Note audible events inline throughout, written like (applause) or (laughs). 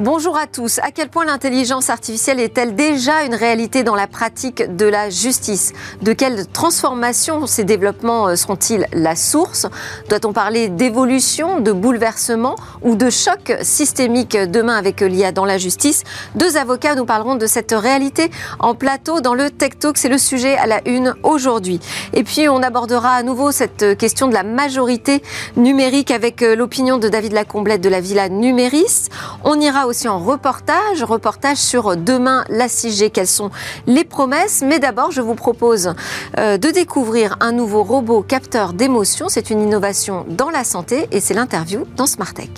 Bonjour à tous. À quel point l'intelligence artificielle est-elle déjà une réalité dans la pratique de la justice? De quelles transformations ces développements euh, seront-ils la source? Doit-on parler d'évolution, de bouleversement ou de choc systémique demain avec l'IA dans la justice? Deux avocats nous parleront de cette réalité en plateau dans le Tech Talk. C'est le sujet à la une aujourd'hui. Et puis on abordera à nouveau cette question de la majorité numérique avec euh, l'opinion de David Lacomblette de la Villa Numéris. On ira aussi en reportage, reportage sur demain la 6G, quelles sont les promesses? Mais d'abord, je vous propose euh, de découvrir un nouveau robot capteur d'émotion. C'est une innovation dans la santé et c'est l'interview dans Smart Tech.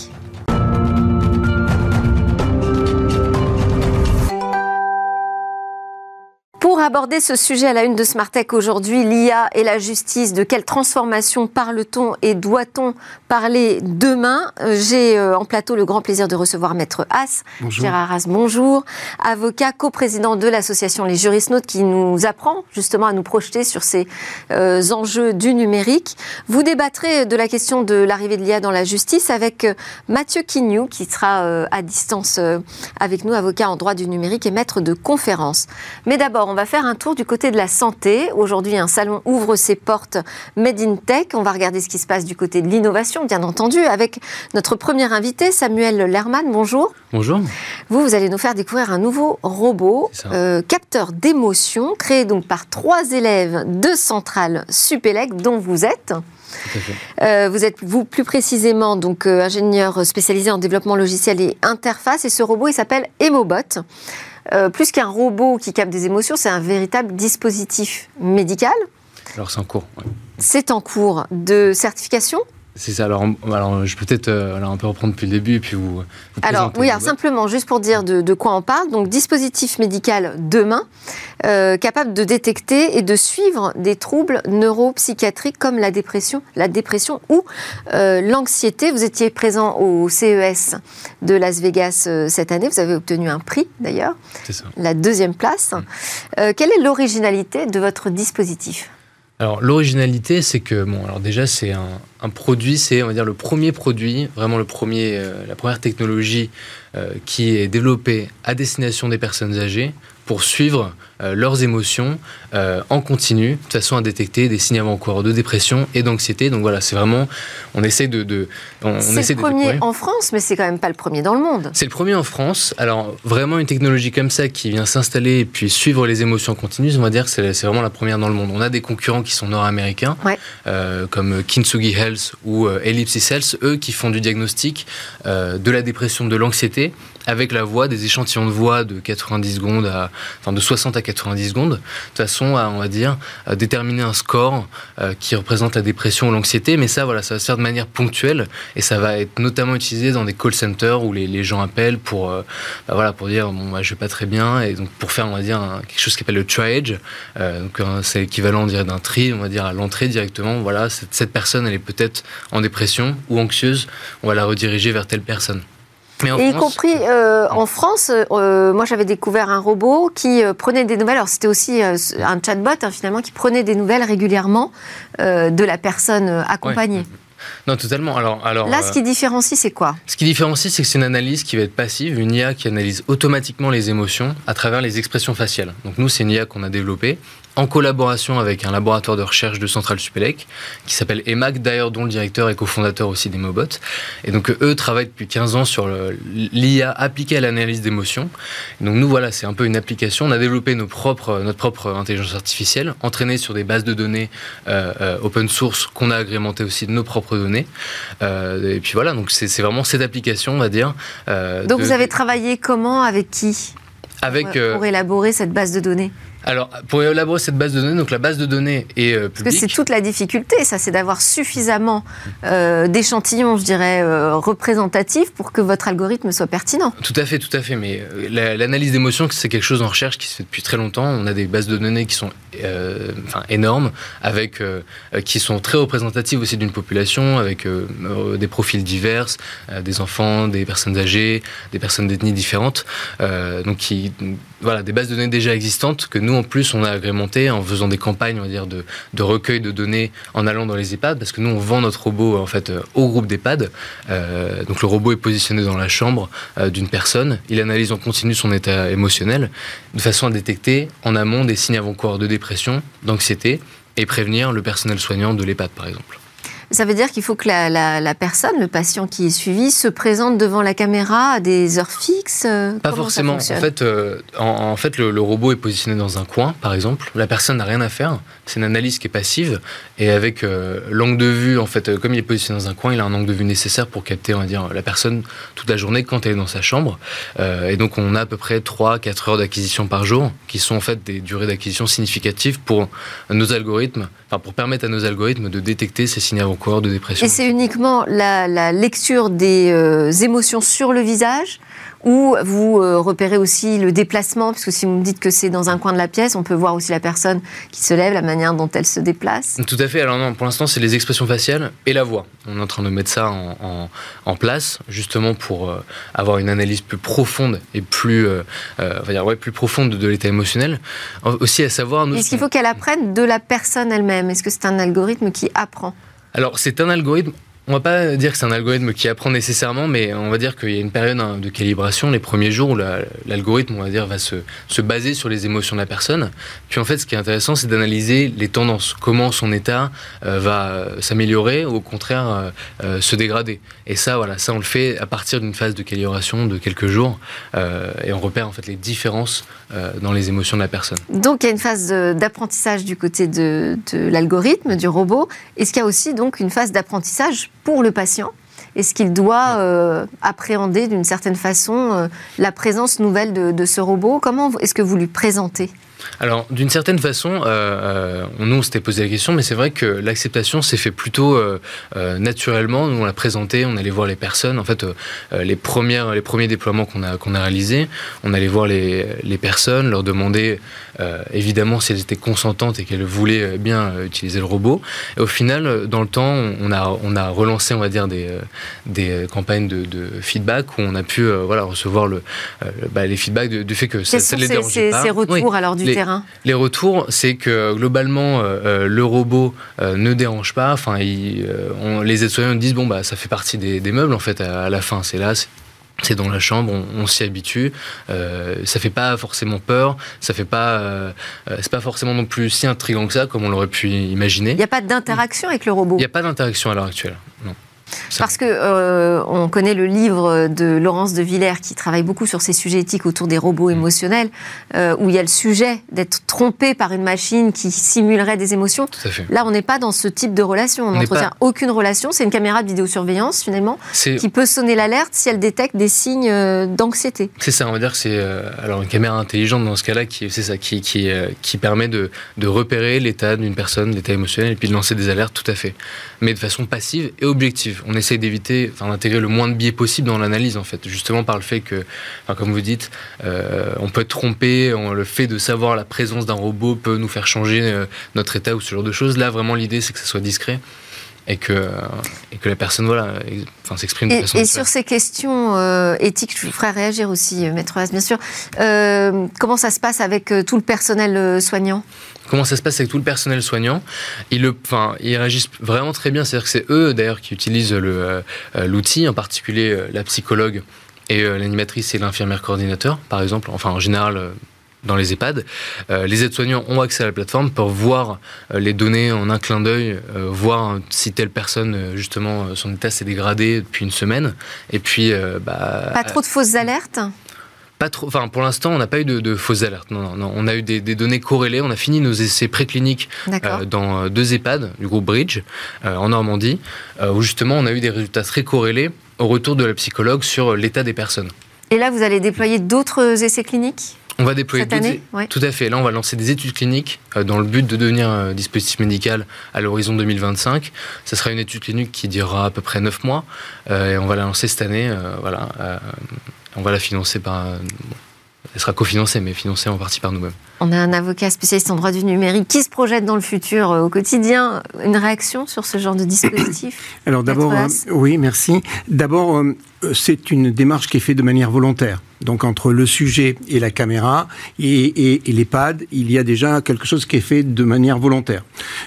Aborder ce sujet à la une de Smartech aujourd'hui, l'IA et la justice, de quelle transformation parle-t-on et doit-on parler demain? Euh, J'ai euh, en plateau le grand plaisir de recevoir Maître Haas. Bonjour. Gérard Haas, bonjour. Avocat, coprésident de l'association Les Jurisnotes qui nous apprend justement à nous projeter sur ces euh, enjeux du numérique. Vous débattrez de la question de l'arrivée de l'IA dans la justice avec Mathieu Quignou qui sera à distance avec nous, avocat en droit du numérique et maître de conférence. Mais d'abord, on va faire un tour du côté de la santé. Aujourd'hui, un salon ouvre ses portes Made in Tech. On va regarder ce qui se passe du côté de l'innovation, bien entendu, avec notre premier invité, Samuel Lerman. Bonjour. Bonjour. Vous, vous allez nous faire découvrir un nouveau robot, euh, capteur d'émotion, créé donc par trois élèves de Centrale Supélec, dont vous êtes. Euh, vous êtes, vous, plus précisément, donc euh, ingénieur spécialisé en développement logiciel et interface. Et ce robot, il s'appelle Emobot. Euh, plus qu'un robot qui capte des émotions, c'est un véritable dispositif médical. Alors c'est en cours. C'est en cours de certification c'est ça. Alors, alors, je peux peut-être euh, un peu reprendre depuis le début et puis vous. alors, oui, alors, simplement, juste pour dire de, quoi on parle. Donc, dispositif médical demain, euh, capable de détecter et de suivre des troubles neuropsychiatriques comme la dépression, la dépression ou euh, l'anxiété. Vous étiez présent au CES de Las Vegas cette année. Vous avez obtenu un prix d'ailleurs. C'est ça. La deuxième place. Mm. quelle est l'originalité de votre dispositif? Alors l'originalité, c'est que bon, alors déjà c'est un, produit, c'est on va dire le premier produit, vraiment euh, la première technologie euh, qui est développée à destination des personnes âgées pour suivre leurs émotions euh, en continu, de façon à détecter des signes avant-coureurs de dépression et d'anxiété. Donc voilà, c'est vraiment, on essaie de... de c'est le premier en France, mais c'est quand même pas le premier dans le monde. C'est le premier en France. Alors vraiment une technologie comme ça qui vient s'installer et puis suivre les émotions en continu, on va dire que c'est vraiment la première dans le monde. On a des concurrents qui sont nord-américains, euh, comme Kintsugi Health ou Ellipsis Health, eux qui font du diagnostic de la dépression, de l'anxiété avec la voix, des échantillons de voix de 90 secondes à, enfin de 60 à 90 secondes, de façon à, on va dire, déterminer un score euh, qui représente la dépression ou l'anxiété. Mais ça, voilà, ça va se faire de manière ponctuelle et ça va être notamment utilisé dans des call centers où les, gens appellent pour, euh, bah voilà, pour dire bon, bah, je vais pas très bien et donc pour faire, on va dire, quelque chose qui s'appelle le triage. Euh, donc c'est l'équivalent, d'un tri, on va dire à l'entrée directement. Voilà, cette personne, elle est peut-être en dépression ou anxieuse. On va la rediriger vers telle personne et y compris euh, en France, euh, moi j'avais découvert un robot qui euh, prenait des nouvelles. Alors c'était aussi un chatbot hein, finalement qui prenait des nouvelles régulièrement de la personne accompagnée. Non, totalement. Alors, alors, Là, ce qui différencie, c'est quoi? Ce qui différencie, c'est que c'est une analyse qui va être passive, une IA qui analyse automatiquement les émotions à travers les expressions faciales. Donc nous, c'est une IA qu'on a développée en collaboration avec un laboratoire de recherche de Centrale Supélec qui s'appelle EMAC, d'ailleurs dont le directeur est cofondateur aussi d'Emobot. Et donc eux travaillent depuis 15 ans sur l'IA appliquée à l'analyse d'émotions. Donc nous voilà, c'est un peu une application. On a développé nos propres, notre propre intelligence artificielle, entraînée sur des bases de données euh, euh, open source qu'on a agrémentées aussi de nos propres données. Euh, et puis voilà, donc c'est vraiment cette application, on va dire. donc vous avez travaillé comment, avec qui? Avec, pour élaborer cette base de données? Alors, pour élaborer cette base de données, donc la base de données est euh, publique. Parce que c'est toute la difficulté, ça, c'est d'avoir suffisamment euh, d'échantillons, je dirais, euh, représentatifs pour que votre algorithme soit pertinent. Tout à fait, tout à fait. Mais l'analyse d'émotions, c'est quelque chose en recherche qui se fait depuis très longtemps. On a des bases de données qui sont enfin, énormes, avec, qui sont très représentatives aussi d'une population, avec des profils divers, des enfants, des personnes âgées, des personnes d'ethnies différentes. donc, qui, voilà, des bases de données déjà existantes que nous, en plus, on a agrémenté en faisant des campagnes, on va dire, de, de recueil de données en allant dans les EHPAD, parce que nous, on vend notre robot en fait au groupe d'EHPAD. donc le robot est positionné dans la chambre d'une personne. Il analyse en continu son état émotionnel de façon à détecter en amont des signes avant-coureurs de dépression, d'anxiété et prévenir le personnel soignant de l'EHPAD, par exemple. Ça veut dire qu'il faut que la, personne, le patient qui est suivi, se présente devant la caméra à des heures fixes euh, Pas forcément. En fait, euh, en, fait le, robot est positionné dans un coin, par exemple. La personne n'a rien à faire. C'est une analyse qui est passive. Et avec euh, l'angle de vue, en fait, comme il est positionné dans un coin, il a un angle de vue nécessaire pour capter, on va dire, la personne toute la journée quand elle est dans sa chambre. et donc, on a à peu près 3-4 heures d'acquisition par jour, qui sont en fait des durées d'acquisition significatives pour nos algorithmes, enfin, pour permettre à nos algorithmes de détecter ces signes avant de dépression. Et c'est uniquement la, lecture des euh, émotions sur le visage ou vous euh, repérez aussi le déplacement, puisque si vous me dites que c'est dans un coin de la pièce, on peut voir aussi la personne qui se lève, la manière dont elle se déplace. Tout à fait. Alors non, pour l'instant, c'est les expressions faciales et la voix. On est en train de mettre ça en, place, justement pour euh, avoir une analyse plus profonde et plus, dire, ouais, plus profonde de, l'état émotionnel. Aussi à savoir. Est-ce qu'il faut qu'elle apprenne de la personne elle-même? Est-ce que c'est un algorithme qui apprend? Alors, c'est un algorithme on va pas dire que c'est un algorithme qui apprend nécessairement, mais on va dire qu'il y a une période hein, de calibration, les premiers jours où l'algorithme, on va dire, va se, se, baser sur les émotions de la personne. Puis en fait, ce qui est intéressant, c'est d'analyser les tendances, comment son état euh, va s'améliorer ou au contraire euh, euh, se dégrader. Et ça, voilà, ça on le fait à partir d'une phase de calibration de quelques jours, et on repère en fait les différences dans les émotions de la personne. Donc il y a une phase d'apprentissage du côté de, de l'algorithme, du robot. Est-ce qu'il y a aussi donc une phase d'apprentissage pour le patient? Est-ce qu'il doit euh, appréhender d'une certaine façon euh, la présence nouvelle de, de ce robot? Comment est-ce que vous lui présentez? Alors, d'une certaine façon, euh, euh, nous, on s'était posé la question, mais c'est vrai que l'acceptation s'est fait plutôt euh, naturellement. Nous, on l'a présenté, on allait voir les personnes. En fait, les, premières, les premiers déploiements qu'on a, qu'on a réalisés, on allait voir les, les personnes, leur demander évidemment si elles étaient consentantes et qu'elles voulaient bien utiliser le robot. Et au final, dans le temps, on a, on a relancé, on va dire, des, des campagnes de, feedback où on a pu voilà, recevoir le, bah, les feedbacks du fait que ça, ça les dérangeait pas. Ces retours alors du les, retours, c'est que globalement, euh, euh, le robot euh, ne dérange pas. Enfin, les aides-soignants disent bon bah ça fait partie des, meubles en fait à, la fin. C'est là, c'est dans la chambre, on, s'y habitue. ça fait pas forcément peur, ça fait pas, c'est pas forcément non plus si intrigant que ça comme on l'aurait pu imaginer. Il n'y a pas d'interaction avec le robot. Il n'y a pas d'interaction à l'heure actuelle, non. Parce que euh, on connaît le livre de Laurence de Villers qui travaille beaucoup sur ces sujets éthiques autour des robots mm. émotionnels, euh, où il y a le sujet d'être trompé par une machine qui simulerait des émotions. Là, on n'est pas dans ce type de relation. On n'entretient aucune relation. C'est une caméra de vidéosurveillance finalement qui peut sonner l'alerte si elle détecte des signes euh, d'anxiété. C'est ça. On va dire que c'est alors une caméra intelligente dans ce cas-là qui c'est ça qui qui, qui permet de, de repérer l'état d'une personne, l'état émotionnel et puis de lancer des alertes. Tout à fait, mais de façon passive et objective on essaie d'éviter, enfin d'intégrer le moins de biais possible dans l'analyse en fait, justement par le fait que, comme vous dites, euh, on peut être trompé, le fait de savoir la présence d'un robot peut nous faire changer euh, notre état ou ce genre de choses. Là, vraiment, l'idée c'est que ça soit discret et que, et que la personne voilà, enfin, s'exprime de façon. Et sur ces questions euh, éthiques, je vous ferai réagir aussi, Maître As, bien sûr. comment ça se passe avec tout le personnel soignant? Comment ça se passe avec tout le personnel soignant? Ils, le, enfin, ils réagissent vraiment très bien. C'est-à-dire que c'est eux, d'ailleurs, qui utilisent euh, l'outil, en particulier euh, la psychologue et euh, l'animatrice et l'infirmière coordinateur, par exemple. Enfin, en général, dans les EHPAD. les aides-soignants ont accès à la plateforme, peuvent voir les données en un clin d'œil, voir si telle personne, justement, son état s'est dégradé depuis une semaine. Et puis, bah, Pas trop de fausses alertes? Trop. Enfin, pour l'instant, on n'a pas eu de, fausses alertes. Non, non, On a eu des, données corrélées. On a fini nos essais précliniques euh, dans euh, deux EHPAD du groupe Bridge euh, en Normandie, où justement on a eu des résultats très corrélés au retour de la psychologue sur l'état des personnes. Et là, vous allez déployer d'autres essais cliniques? On va déployer cette année Tout à fait. Là, on va lancer des études cliniques dans le but de devenir un dispositif médical à l'horizon 2025. Ce sera une étude clinique qui durera à peu près 9 mois. et on va la lancer cette année. voilà on va la financer par. Elle sera cofinancée, mais financée en partie par nous-mêmes. On a un avocat spécialiste en droit du numérique qui se projette dans le futur au quotidien. Une réaction sur ce genre de dispositif (coughs) Alors d'abord, oui, merci. D'abord, c'est une démarche qui est faite de manière volontaire. Donc entre le sujet et la caméra et, les pads, il y a déjà quelque chose qui est fait de manière volontaire.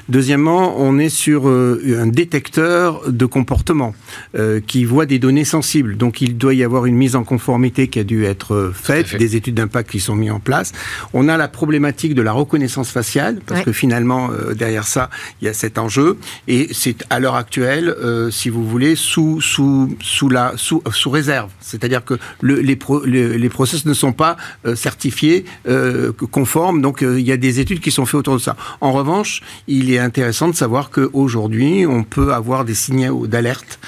Deuxièmement, on est sur euh, un détecteur de comportement euh, qui voit des données sensibles. Donc il doit y avoir une mise en conformité qui a dû être euh, faite, des études d'impact qui sont mises en place. On a la problématique de la reconnaissance faciale parce que finalement derrière ça il y a cet enjeu et c'est à l'heure actuelle, si vous voulez, sous sous sous la sous, sous réserve. C'est-à-dire que le, les, pro, les les process ne sont pas euh, certifiés euh, conformes. Donc euh, il y a des études qui sont faites autour de ça. En revanche, il est intéressant de savoir qu'aujourd'hui, on peut avoir des signaux d'alerte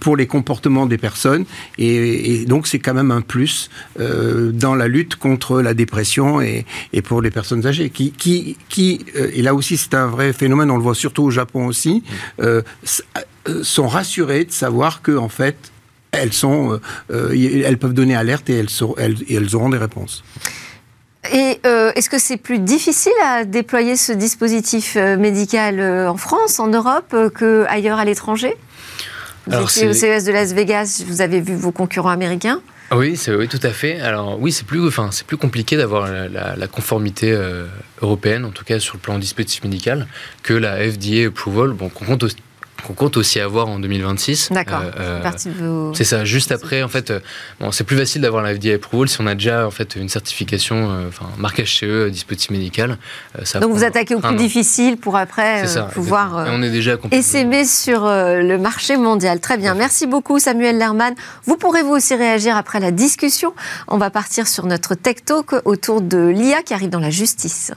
pour les comportements des personnes. Et, donc c'est quand même un plus dans la lutte contre la dépression et, pour les personnes âgées. Qui, qui, qui et là aussi c'est un vrai phénomène, on le voit surtout au Japon aussi, sont rassurés de savoir que en fait elles sont, euh, euh, elles peuvent donner alerte et elles, elles, auront des réponses. Et euh, est-ce que c'est plus difficile à déployer ce dispositif médical en France, en Europe, qu'ailleurs à l'étranger? Vous étiez au CES de Las Vegas, vous avez vu vos concurrents américains oui, oui, tout à fait. Alors oui, c'est plus, enfin, c'est plus compliqué d'avoir la, conformité européenne, en tout cas sur le plan dispositif médical, que la FDA approval. Bon, qu'on compte qu'on compte aussi avoir en 2026. D'accord. Euh, euh, c'est ça. Juste après, en fait, euh, bon, c'est plus facile d'avoir la FDA approval si on a déjà en fait une certification, enfin marquage CE, dispositif médical. Ça Donc vous attaquez au plus difficile pour après pouvoir Et on est déjà essaimer sur le marché mondial. Très bien. Merci beaucoup Samuel Lerman. Vous pourrez vous aussi réagir après la discussion. On va partir sur notre tech talk autour de l'IA qui arrive dans la justice.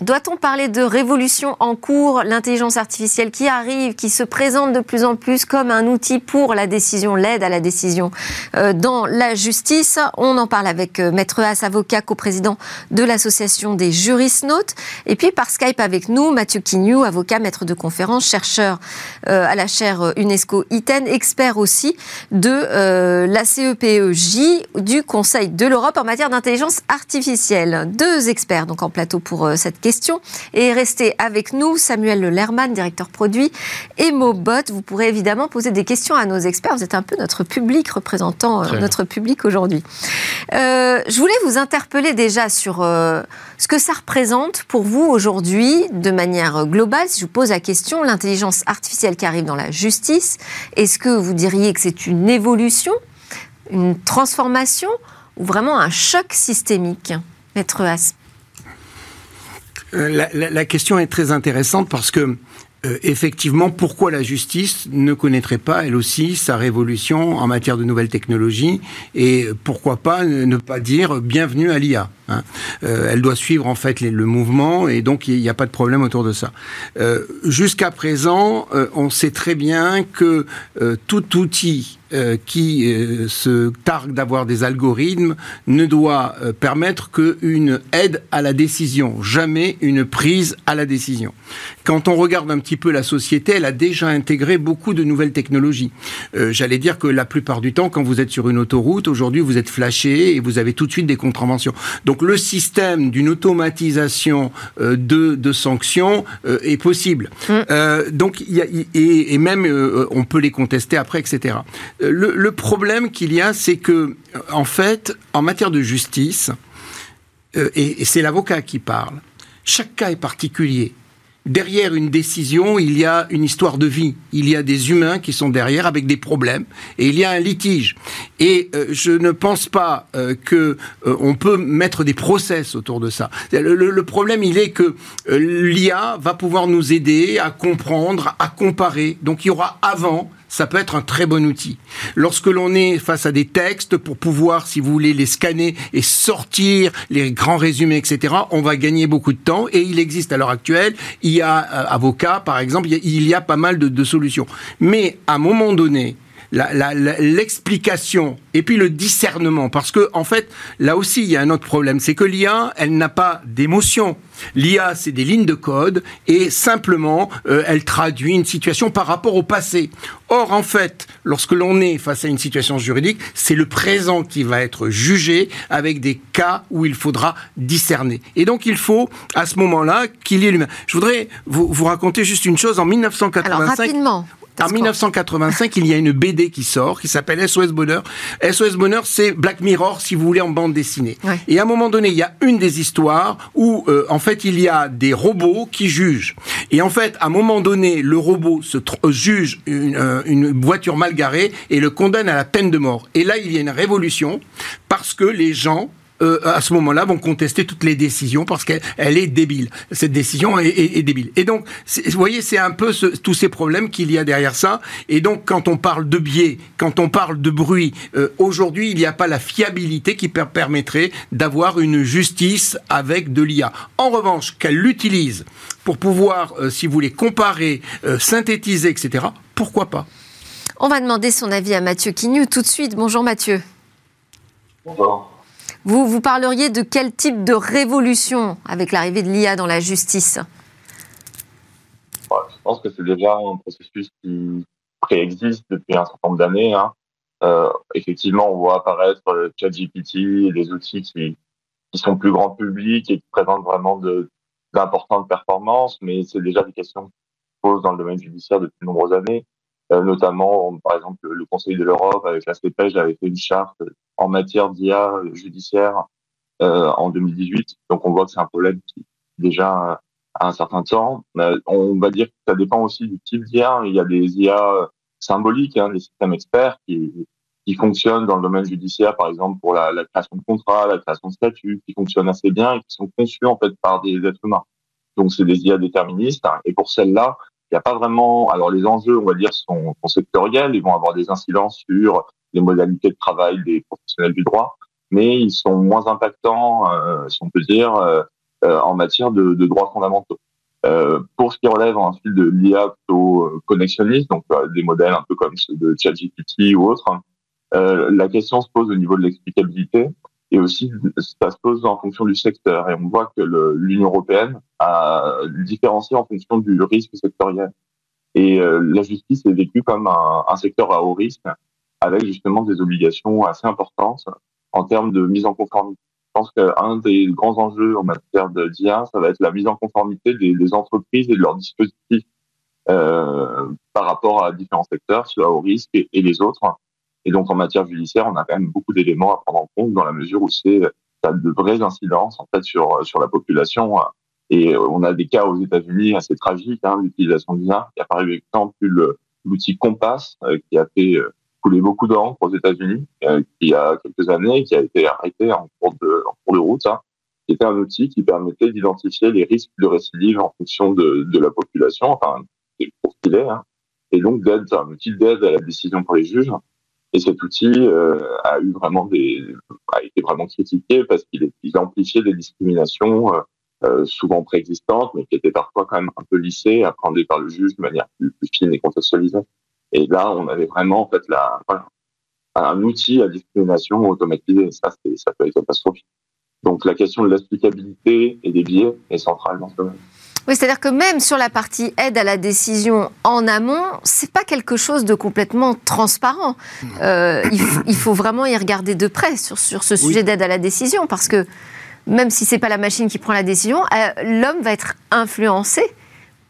Doit-on parler de révolution en cours, l'intelligence artificielle qui arrive, qui se présente de plus en plus comme un outil pour la décision, l'aide à la décision euh, dans la justice. On en parle avec euh, Maître Haas, avocat, coprésident de l'association des juristes Et puis par Skype avec nous, Mathieu Quignou, avocat, maître de conférence, chercheur euh, à la chaire UNESCO ITEN, expert aussi de la CEPEJ du Conseil de l'Europe en matière d'intelligence artificielle. Deux experts donc en plateau pour cette question et restez avec nous, Samuel Lerman, directeur produit, et Mobot. Vous pourrez évidemment poser des questions à nos experts. Vous êtes un peu notre public, représentant euh, notre public aujourd'hui. Euh, je voulais vous interpeller déjà sur euh, ce que ça représente pour vous aujourd'hui, de manière globale. Si je vous pose la question, l'intelligence artificielle qui arrive dans la justice, est-ce que vous diriez que c'est une évolution, une transformation ou vraiment un choc systémique? Maître Asp euh, la, question est très intéressante parce que euh, effectivement, pourquoi la justice ne connaîtrait pas, elle aussi, sa révolution en matière de nouvelles technologies Et pourquoi pas ne pas dire bienvenue à l'IA hein. euh, Elle doit suivre en fait le mouvement et donc il n'y a pas de problème autour de ça. Jusqu'à présent, on sait très bien que tout outil euh, qui euh, se targue d'avoir des algorithmes ne doit euh, permettre qu'une aide à la décision, jamais une prise à la décision. Quand on regarde un petit peu la société, elle a déjà intégré beaucoup de nouvelles technologies. J'allais dire que la plupart du temps, quand vous êtes sur une autoroute, aujourd'hui, vous êtes flashé et vous avez tout de suite des contraventions. Donc le système d'une automatisation de, de, sanctions est possible. Mm. donc, y a, et, et, même, on peut les contester après, etc le, problème qu'il y a, c'est que, en fait, en matière de justice, euh, et, c'est l'avocat qui parle, chaque cas est particulier derrière une décision, il y a une histoire de vie. Il y a des humains qui sont derrière avec des problèmes et il y a un litige. Et euh, je ne pense pas euh, que on peut mettre des process autour de ça. le problème, il est que l'IA va pouvoir nous aider à comprendre, à comparer. Donc il y aura avant ça peut être un très bon outil. Lorsque l'on est face à des textes, pour pouvoir, si vous voulez, les scanner et sortir les grands résumés, etc., on va gagner beaucoup de temps. Et il existe à l'heure actuelle, il y a euh, avocat, par exemple, il y a, pas mal de, de solutions. Mais à un moment donné, l'explication et puis le discernement. Parce que, en fait, là aussi, il y a un autre problème. C'est que l'IA, elle n'a pas d'émotion. L'IA, c'est des lignes de code et simplement, euh, elle traduit une situation par rapport au passé. Or, en fait, lorsque l'on est face à une situation juridique, c'est le présent qui va être jugé avec des cas où il faudra discerner. Et donc, il faut, à ce moment-là, qu'il y ait l'humain. Je voudrais vous, vous, raconter juste une chose. En 1985... Alors, rapidement. En 1985, il y a une BD qui sort, qui s'appelle SOS Bonheur. SOS Bonheur, c'est Black Mirror, si vous voulez, en bande dessinée. Et à un moment donné, il y a une des histoires où, euh, en fait, il y a des robots qui jugent. Et en fait, à un moment donné, le robot se euh, juge une, euh, une voiture mal garée et le condamne à la peine de mort. Et là, il y a une révolution parce que les gens euh, à ce moment-là, vont contester toutes les décisions parce qu'elle est débile. Cette décision est, débile. Et donc, vous voyez, c'est un peu tous ces problèmes qu'il y a derrière ça. Et donc, quand on parle de biais, quand on parle de bruit, euh, aujourd'hui, il n'y a pas la fiabilité qui permettrait d'avoir une justice avec de l'IA. En revanche, qu'elle l'utilise pour pouvoir, euh, si vous voulez, comparer, synthétiser, etc., pourquoi pas? On va demander son avis à Mathieu Quignou tout de suite. Bonjour Mathieu. Bonjour. Vous, vous parleriez de quel type de révolution avec l'arrivée de l'IA dans la justice? Je pense que c'est déjà un processus qui préexiste depuis un certain nombre d'années. Hein. Euh, effectivement, on voit apparaître le ChatGPT, des outils qui, qui sont plus grand public et qui présentent vraiment d'importantes performances, mais c'est déjà des questions qui se posent dans le domaine judiciaire depuis de nombreuses années. Euh, notamment, par exemple, le Conseil de l'Europe avec la CPEJ avait fait une charte en matière d'IA judiciaire euh, en 2018. Donc on voit que c'est un problème qui déjà a un certain temps. Euh, on va dire que ça dépend aussi du type d'IA. Il y a des IA symboliques, hein, des systèmes experts qui, qui fonctionnent dans le domaine judiciaire, par exemple pour la, la création de contrats, la création de statuts, qui fonctionnent assez bien et qui sont conçus en fait par des êtres humains. Donc c'est des IA déterministes. Hein. Et pour celles-là, il n'y a pas vraiment. Alors les enjeux, on va dire, sont, sectoriels. Ils vont avoir des incidences sur les modalités de travail des professionnels du droit, mais ils sont moins impactants, euh, si on peut dire, euh, euh, en matière de, de droits fondamentaux. Euh, pour ce qui relève ensuite de l'IA plutôt connexionniste, donc des modèles un peu comme ceux de ChatGPT ou autres, la question se pose au niveau de l'explicabilité et aussi ça se pose en fonction du secteur. Et on voit que l'Union européenne a différencié en fonction du risque sectoriel. Et euh, la justice est vécue comme un, secteur à haut risque, avec justement des obligations assez importantes en termes de mise en conformité. Je pense qu'un des grands enjeux en matière d'IA, ça va être la mise en conformité des, entreprises et de leurs dispositifs euh, par rapport à différents secteurs, ceux à haut risque et les autres. Et donc, en matière judiciaire, on a quand même beaucoup d'éléments à prendre en compte dans la mesure où c'est ça a de vraies incidences en fait sur sur la population. Et on a des cas aux États-Unis assez tragiques, hein, l'utilisation l'IA. Il y a par exemple l'outil Compass euh, qui a fait euh, couler beaucoup d'encre aux États-Unis, euh, il y a quelques années, qui a été arrêté en cours de, en cours de route. Hein, qui était un outil qui permettait d'identifier les risques de récidive en fonction de, de la population, enfin, qu'il est, hein, et donc d'aide, un outil d'aide à la décision pour les juges. Et cet outil euh, a eu vraiment des, a été vraiment critiqué parce qu'il il amplifiait des discriminations euh, euh, souvent préexistantes, mais qui étaient parfois quand même un peu lissées, appréhendées par le juge de manière plus, fine et contextualisée. Et là, on avait vraiment en fait la, voilà, un outil à discrimination automatisé. Et ça, ça peut être catastrophique. Donc la question de l'explicabilité et des biais est centrale dans ce domaine. Oui, c'est-à-dire que même sur la partie aide à la décision en amont, c'est pas quelque chose de complètement transparent. Euh, il, faut vraiment y regarder de près sur, sur ce sujet d'aide à la décision, parce que même si c'est pas la machine qui prend la décision, euh, l'homme va être influencé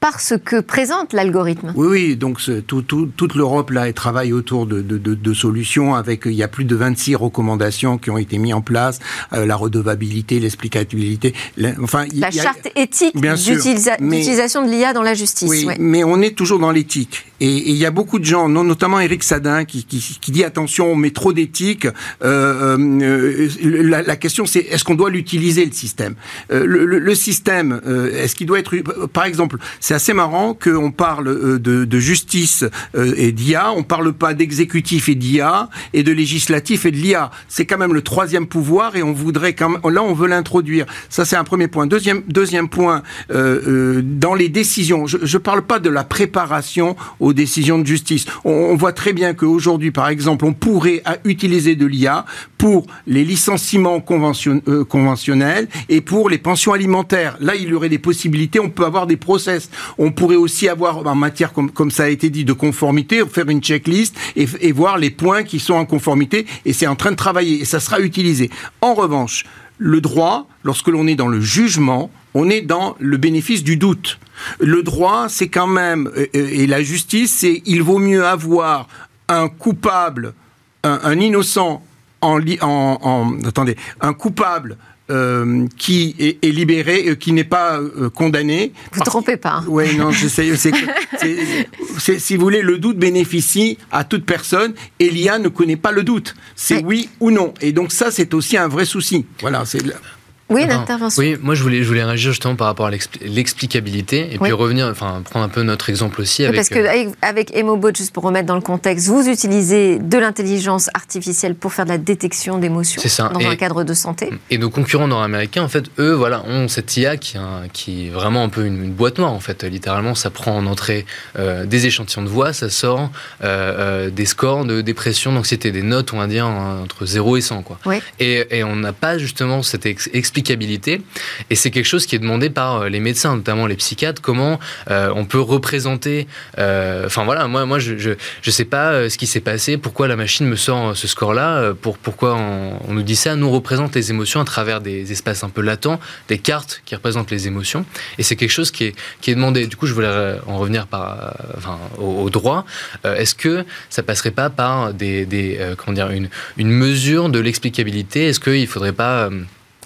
par ce que présente l'algorithme. Oui, oui, donc tout, tout, toute l'Europe là elle travaille autour de, de, de, solutions avec il y a plus de 26 recommandations qui ont été mises en place, euh, la redevabilité, l'explicabilité, enfin la charte éthique d'utilisation de l'IA dans la justice. Oui, mais on est toujours dans l'éthique et il y a beaucoup de gens, notamment Eric Sadin, qui, qui, qui dit attention, on met trop d'éthique. Euh, euh, la, la, question c'est est-ce qu'on doit l'utiliser le système? Le, le, le, système, est-ce qu'il doit être, par exemple, c'est assez marrant qu'on parle euh, de, justice euh, et d'IA, on parle pas d'exécutif et d'IA et de législatif et de l'IA. C'est quand même le troisième pouvoir et on voudrait quand même, là on veut l'introduire. Ça c'est un premier point. Deuxième deuxième point euh, dans les décisions. Je ne parle pas de la préparation aux décisions de justice. On, on voit très bien qu'aujourd'hui par exemple on pourrait utiliser de l'IA pour les licenciements conventionnels et pour les pensions alimentaires. Là il y aurait des possibilités. On peut avoir des process. On pourrait aussi avoir, en matière, comme, ça a été dit, de conformité, faire une checklist et, voir les points qui sont en conformité. Et c'est en train de travailler. Et ça sera utilisé. En revanche, le droit, lorsque l'on est dans le jugement, on est dans le bénéfice du doute. Le droit, c'est quand même, euh, euh, et la justice, c'est il vaut mieux avoir un coupable, un, innocent en, en, en, attendez, un coupable euh, qui est, libéré, euh, qui n'est pas euh, condamné. Vous ne trompez pas. Hein. Oui, non, j'essaie. (laughs) si vous voulez, le doute bénéficie à toute personne et l'IA ne connaît pas le doute. C'est oui ou non. Et donc ça, c'est aussi un vrai souci. Voilà, c'est oui, l'intervention. Oui, moi je voulais, je voulais réagir justement par rapport à l'explicabilité et puis revenir, enfin prendre un peu notre exemple aussi. Avec, parce que euh, avec Emobot, juste pour remettre dans le contexte, vous utilisez de l'intelligence artificielle pour faire de la détection d'émotions dans un cadre de santé. Et nos concurrents nord-américains, en fait, eux, voilà, ont cette IA qui, qui est vraiment un peu une, boîte noire, en fait. Littéralement, ça prend en entrée euh, des échantillons de voix, ça sort euh, des scores de dépression, d'anxiété, des notes, on va dire, entre 0 et 100. Quoi. Et, et on n'a pas justement cette explication et c'est quelque chose qui est demandé par euh, les médecins, notamment les psychiatres, comment euh, on peut représenter. Euh, enfin voilà, moi, moi je, je, sais pas ce qui s'est passé, pourquoi la machine me sort ce score-là, pour, pourquoi on, nous dit ça. Nous, on représente les émotions à travers des espaces un peu latents, des cartes qui représentent les émotions. Et c'est quelque chose qui est, qui est demandé. Du coup, je voulais en revenir par, enfin, au, droit. Est-ce que ça passerait pas par des comment dire, une, une mesure de l'explicabilité? Est-ce qu'il ne faudrait pas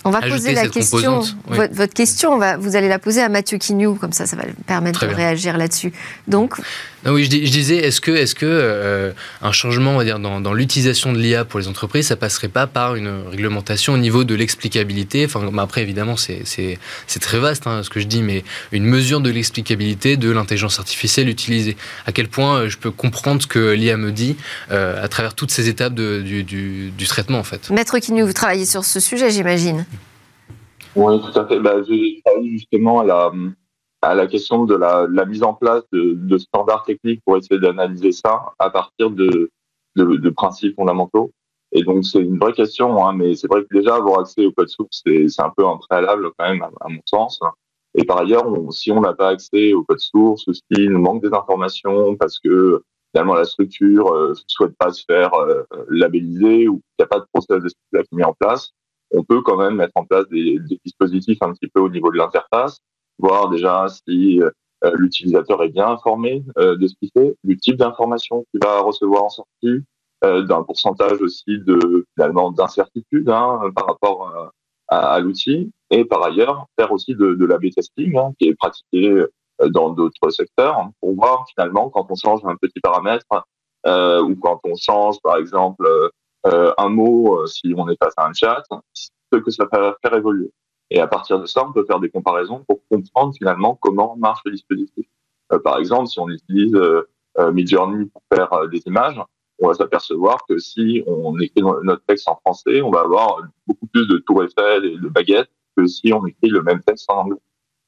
on va poser la question, votre, question, vous allez la poser à Mathieu Quignou, comme ça, ça va permettre de réagir là-dessus. Donc, oui, je, disais, est-ce que, est-ce que euh, un changement, on va dire, dans, l'utilisation de l'IA pour les entreprises, ça passerait pas par une réglementation au niveau de l'explicabilité? Enfin, après, évidemment, c'est très vaste hein, ce que je dis, mais une mesure de l'explicabilité de l'intelligence artificielle utilisée. À quel point euh, je peux comprendre ce que l'IA me dit euh, à travers toutes ces étapes du, du, traitement, en fait. Maître Quignou, vous travaillez sur ce sujet, j'imagine. Oui, tout à fait. Bah, j'ai travaillé justement à la à la question de la, la mise en place de, de, standards techniques pour essayer d'analyser ça à partir de, de, de, principes fondamentaux. Et donc c'est une vraie question, hein, mais c'est vrai que déjà avoir accès au code source, c'est un peu un préalable quand même à, mon sens. Et par ailleurs, si on n'a pas accès au code source, s'il nous manque des informations parce que finalement la structure ne euh, souhaite pas se faire euh, labelliser ou qu'il n'y a pas de process de qui est mis en place, on peut quand même mettre en place des, dispositifs un petit peu au niveau de l'interface voir déjà si euh, l'utilisateur est bien informé euh, de ce qu'il fait, du type d'information qu'il va recevoir en sortie, euh, d'un pourcentage aussi de finalement d'incertitude hein, par rapport à, l'outil, et par ailleurs faire aussi de, l'A/B testing hein, qui est pratiqué dans d'autres secteurs hein, pour voir finalement quand on change un petit paramètre euh, ou quand on change par exemple euh, un mot si on est face à un chat, ce que ça va faire évoluer. Et à partir de ça, on peut faire des comparaisons pour comprendre finalement comment marche le dispositif. Euh, par exemple, si on utilise euh, euh Midjourney pour faire euh, des images, on va s'apercevoir que si on écrit notre texte en français, on va avoir beaucoup plus de tours Eiffel et de baguettes que si on écrit le même texte en anglais.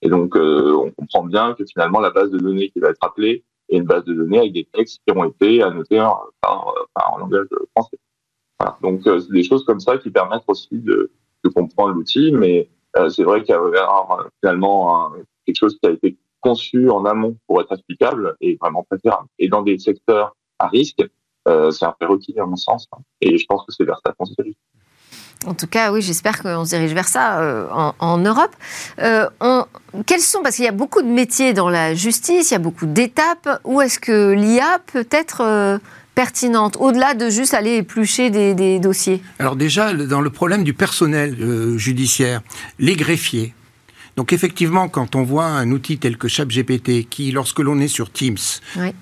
Et donc, on comprend bien que finalement, la base de données qui va être appelée est une base de données avec des textes qui ont été annotés par, par langage français. Donc, c'est des choses comme ça qui permettent aussi de, de comprendre l'outil, mais euh, c'est vrai qu'il y a euh, finalement quelque chose qui a été conçu en amont pour être applicable et vraiment préférable. Et dans des secteurs à risque, euh, c'est un prérequis à mon sens. Hein. Et je pense que c'est vers ça qu'on se dirige. En tout cas, oui, j'espère qu'on se dirige vers ça en, Europe. quels sont, parce qu'il y a beaucoup de métiers dans la justice, il y a beaucoup d'étapes, où est-ce que l'IA peut être pertinente, au-delà de juste aller éplucher des, dossiers Alors déjà, dans le problème du personnel euh, judiciaire, les greffiers, donc effectivement, quand on voit un outil tel que ChatGPT qui, lorsque l'on est sur Teams,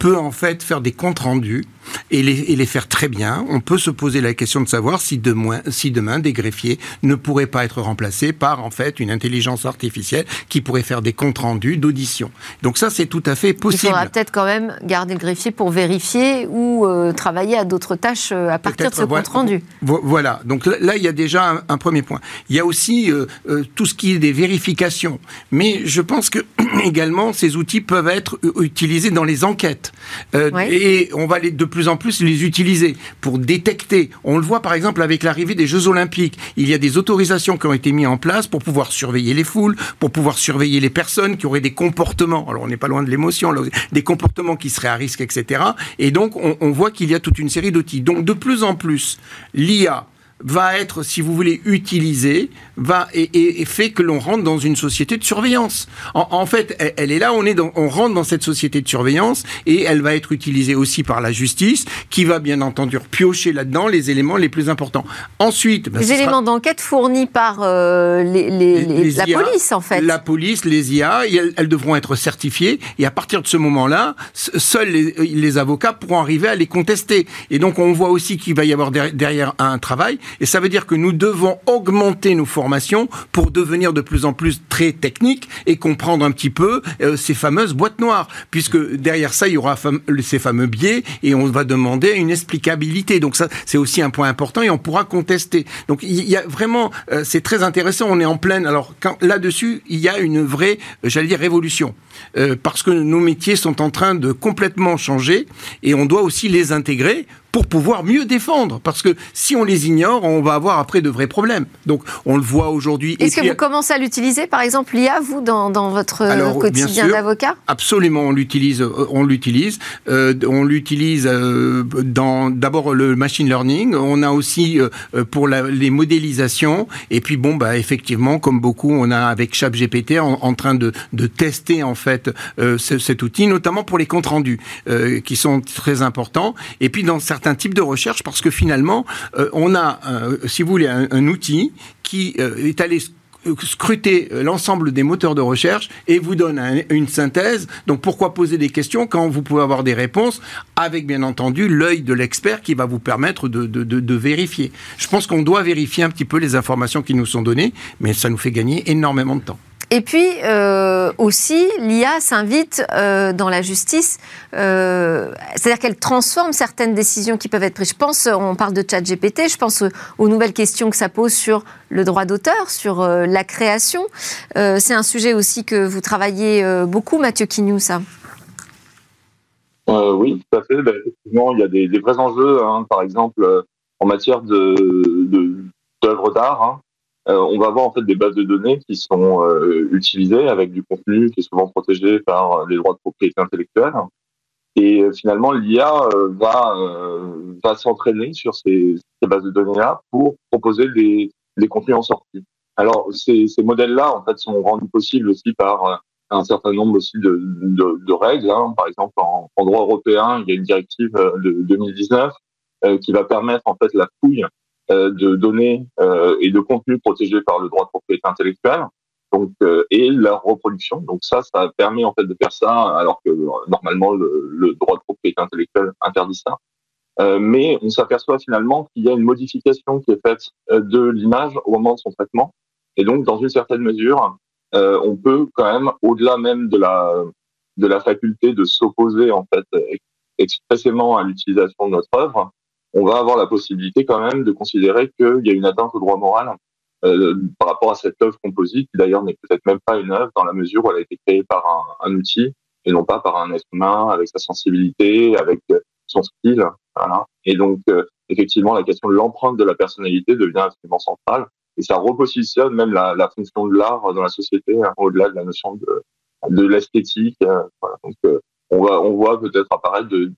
peut en fait faire des comptes rendus, et les, faire très bien, on peut se poser la question de savoir si demain, si demain des greffiers ne pourraient pas être remplacés par en fait une intelligence artificielle qui pourrait faire des comptes rendus d'audition. Donc ça, c'est tout à fait possible. Il faudra peut-être quand même garder le greffier pour vérifier ou euh, travailler à d'autres tâches euh, à partir de ce compte rendu. Voilà. Donc là, il y a déjà un, premier point. Il y a aussi euh, tout ce qui est des vérifications. Mais je pense que (clears throat) également ces outils peuvent être utilisés dans les enquêtes. Et on va les, de plus en plus les utiliser pour détecter. On le voit par exemple avec l'arrivée des Jeux Olympiques. Il y a des autorisations qui ont été mises en place pour pouvoir surveiller les foules, pour pouvoir surveiller les personnes qui auraient des comportements. Alors on n'est pas loin de l'émotion, des comportements qui seraient à risque, etc. Et donc on, on voit qu'il y a toute une série d'outils. Donc de plus en plus, l'IA va être, si vous voulez, utilisée, va et, fait que l'on rentre dans une société de surveillance. En, fait, elle, est là, on est dans, on rentre dans cette société de surveillance et elle va être utilisée aussi par la justice, qui va bien entendu piocher là-dedans les éléments les plus importants. Ensuite, ben, les éléments d'enquête fournis par euh, les, la police, en fait. La police, les IA, elles, devront être certifiées et à partir de ce moment-là, seuls les, avocats pourront arriver à les contester. Et donc, on voit aussi qu'il va y avoir derrière un travail et ça veut dire que nous devons augmenter nos formations pour devenir de plus en plus très techniques et comprendre un petit peu euh, ces fameuses boîtes noires. Puisque derrière ça, il y aura ces fameux biais et on va demander une explicabilité. Donc ça, c'est aussi un point important et on pourra contester. Donc il y a vraiment, euh, c'est très intéressant. On est en pleine. Alors là-dessus, il y a une vraie, euh, j'allais dire, révolution. parce que nos métiers sont en train de complètement changer et on doit aussi les intégrer pour pouvoir mieux défendre. Parce que si on les ignore, on va avoir après de vrais problèmes. Donc on le voit aujourd'hui. Est-ce que vous commencez à l'utiliser, par exemple, l'IA, vous, dans, dans votre euh, quotidien d'avocat? Absolument, on l'utilise. Euh, on l'utilise. Euh, on l'utilise dans d'abord le machine learning. On a aussi pour les modélisations. Et puis bon, bah effectivement, comme beaucoup, on a avec ChatGPT en, en train de, de, tester en fait cet outil, notamment pour les comptes rendus, qui sont très importants. Et puis dans certains un type de recherche parce que finalement, euh, on a, euh, si vous voulez, un, outil qui euh, est allé scruter l'ensemble des moteurs de recherche et vous donne une synthèse. Donc pourquoi poser des questions quand vous pouvez avoir des réponses avec bien entendu l'œil de l'expert qui va vous permettre de, de vérifier. Je pense qu'on doit vérifier un petit peu les informations qui nous sont données, mais ça nous fait gagner énormément de temps. Et puis euh, aussi, l'IA s'invite euh, dans la justice, euh, c'est-à-dire qu'elle transforme certaines décisions qui peuvent être prises. Je pense, on parle de chat GPT, je pense aux nouvelles questions que ça pose sur le droit d'auteur, sur la création. c'est un sujet aussi que vous travaillez beaucoup, Mathieu Quignou, ça Oui, tout à fait. Ben, effectivement, il y a des, vrais enjeux, hein. par exemple, en matière d'œuvres d'art. Hein. Euh, on va avoir en fait des bases de données qui sont euh, utilisées avec du contenu qui est souvent protégé par les droits de propriété intellectuelle. Et euh, finalement, l'IA va va s'entraîner sur ces, ces, bases de données-là pour proposer des, des contenus en sortie. Alors, ces, ces modèles-là, en fait, sont rendus possibles aussi par un certain nombre aussi de, de, de règles. Hein. Par exemple, en, en, droit européen, il y a une directive de 2019 qui va permettre en fait la fouille euh, de données euh, et de contenus protégés par le droit de propriété intellectuelle. Donc, euh, et leur reproduction. Donc ça, ça permet en fait de faire ça, alors que normalement le, droit de propriété intellectuelle interdit ça. Euh, mais on s'aperçoit finalement qu'il y a une modification qui est faite de l'image au moment de son traitement. Et donc, dans une certaine mesure, euh, on peut quand même, au-delà même de la de la faculté de s'opposer en fait expressément à l'utilisation de notre œuvre, on va avoir la possibilité quand même de considérer qu'il y a une atteinte au droit moral euh, par rapport à cette œuvre composite, qui d'ailleurs n'est peut-être même pas une œuvre dans la mesure où elle a été créée par un, un outil et non pas par un être humain avec sa sensibilité, avec son style. Voilà. Et donc, euh, effectivement, la question de l'empreinte de la personnalité devient absolument centrale et ça repositionne même la, la fonction de l'art dans la société hein, au-delà de la notion de, de l'esthétique. Euh, voilà. Donc, euh, on, va, on voit peut-être apparaître de,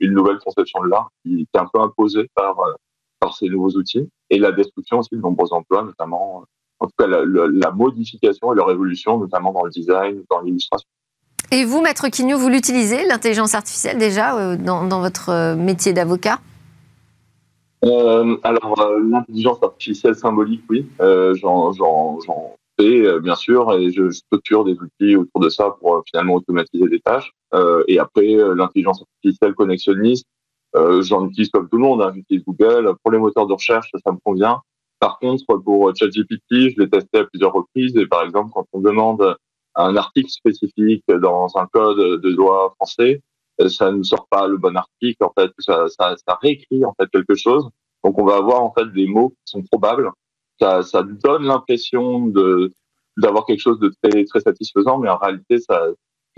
une nouvelle conception de l'art qui, est un peu imposée par, euh, par ces nouveaux outils et la destruction aussi de nombreux emplois, notamment, euh, en tout cas la, la modification et leur évolution, notamment dans le design, dans l'illustration. Et vous, Maître Quignou, vous l'utilisez, l'intelligence artificielle déjà, euh, dans, dans votre métier d'avocat? Euh, alors, l'intelligence artificielle symbolique, oui, euh, j'en euh, bien sûr, et je structure des outils autour de ça pour euh, finalement automatiser des tâches. Euh, et après, l'intelligence artificielle connexionniste, j'en utilise comme tout le monde, hein, j'utilise Google. Pour les moteurs de recherche, ça me convient. Par contre, pour ChatGPT, je l'ai testé à plusieurs reprises et par exemple, quand on demande un article spécifique dans un code de loi français, ça ne sort pas le bon article. En fait, ça, ça, ça réécrit en fait quelque chose. Donc, on va avoir en fait des mots qui sont probables. Ça, ça donne l'impression de d'avoir quelque chose de très très satisfaisant, mais en réalité, ça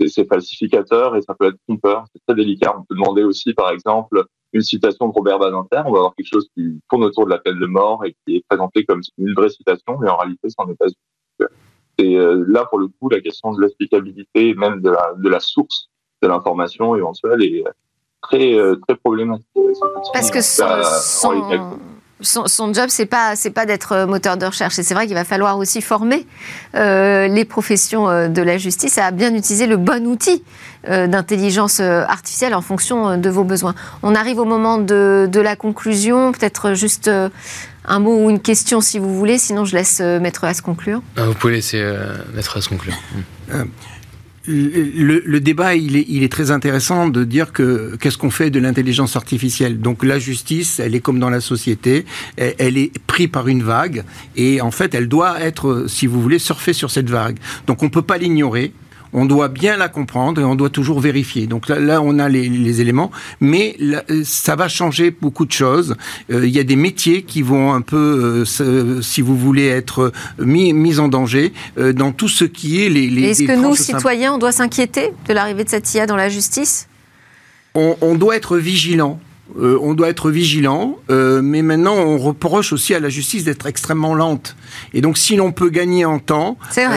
c'est falsificateur et ça peut être trompeur. C'est très délicat. On peut demander aussi, par exemple, une citation de Robert Badinter. On va avoir quelque chose qui tourne autour de la peine de mort et qui est présenté comme une vraie citation, mais en réalité, ça n'en est pas une. Et euh, là, pour le coup, la question de l'explicabilité, même de la, de la source de l'information éventuelle, est très, euh, très problématique. Parce que son, son, son, job, c'est pas c'est pas d'être euh, moteur de recherche. Et c'est vrai qu'il va falloir aussi former euh, les professions euh, de la justice à bien utiliser le bon outil euh, d'intelligence artificielle en fonction de vos besoins. On arrive au moment de, de la conclusion. Peut-être juste un mot ou une question si vous voulez. Sinon, je laisse Maître As conclure. Ah, vous pouvez laisser Maître As conclure le, débat, il est, très intéressant de dire que qu'est-ce qu'on fait de l'intelligence artificielle. Donc la justice, elle est comme dans la société, elle, elle, est prise par une vague et en fait, elle doit être, si vous voulez, surfer sur cette vague. Donc on peut pas l'ignorer on doit bien la comprendre et on doit toujours vérifier. Donc là, là on a les, éléments, mais euh, ça va changer beaucoup de choses. Euh, il y a des métiers qui vont un peu, euh, si vous voulez, être mis, mis en danger dans tout ce qui est les... les Est-ce que nous, citoyens, on doit s'inquiéter de l'arrivée de cette IA dans la justice? On, on doit être vigilant. Euh, on doit être vigilant, euh, mais maintenant on reproche aussi à la justice d'être extrêmement lente. Et donc si l'on peut gagner en temps, c'est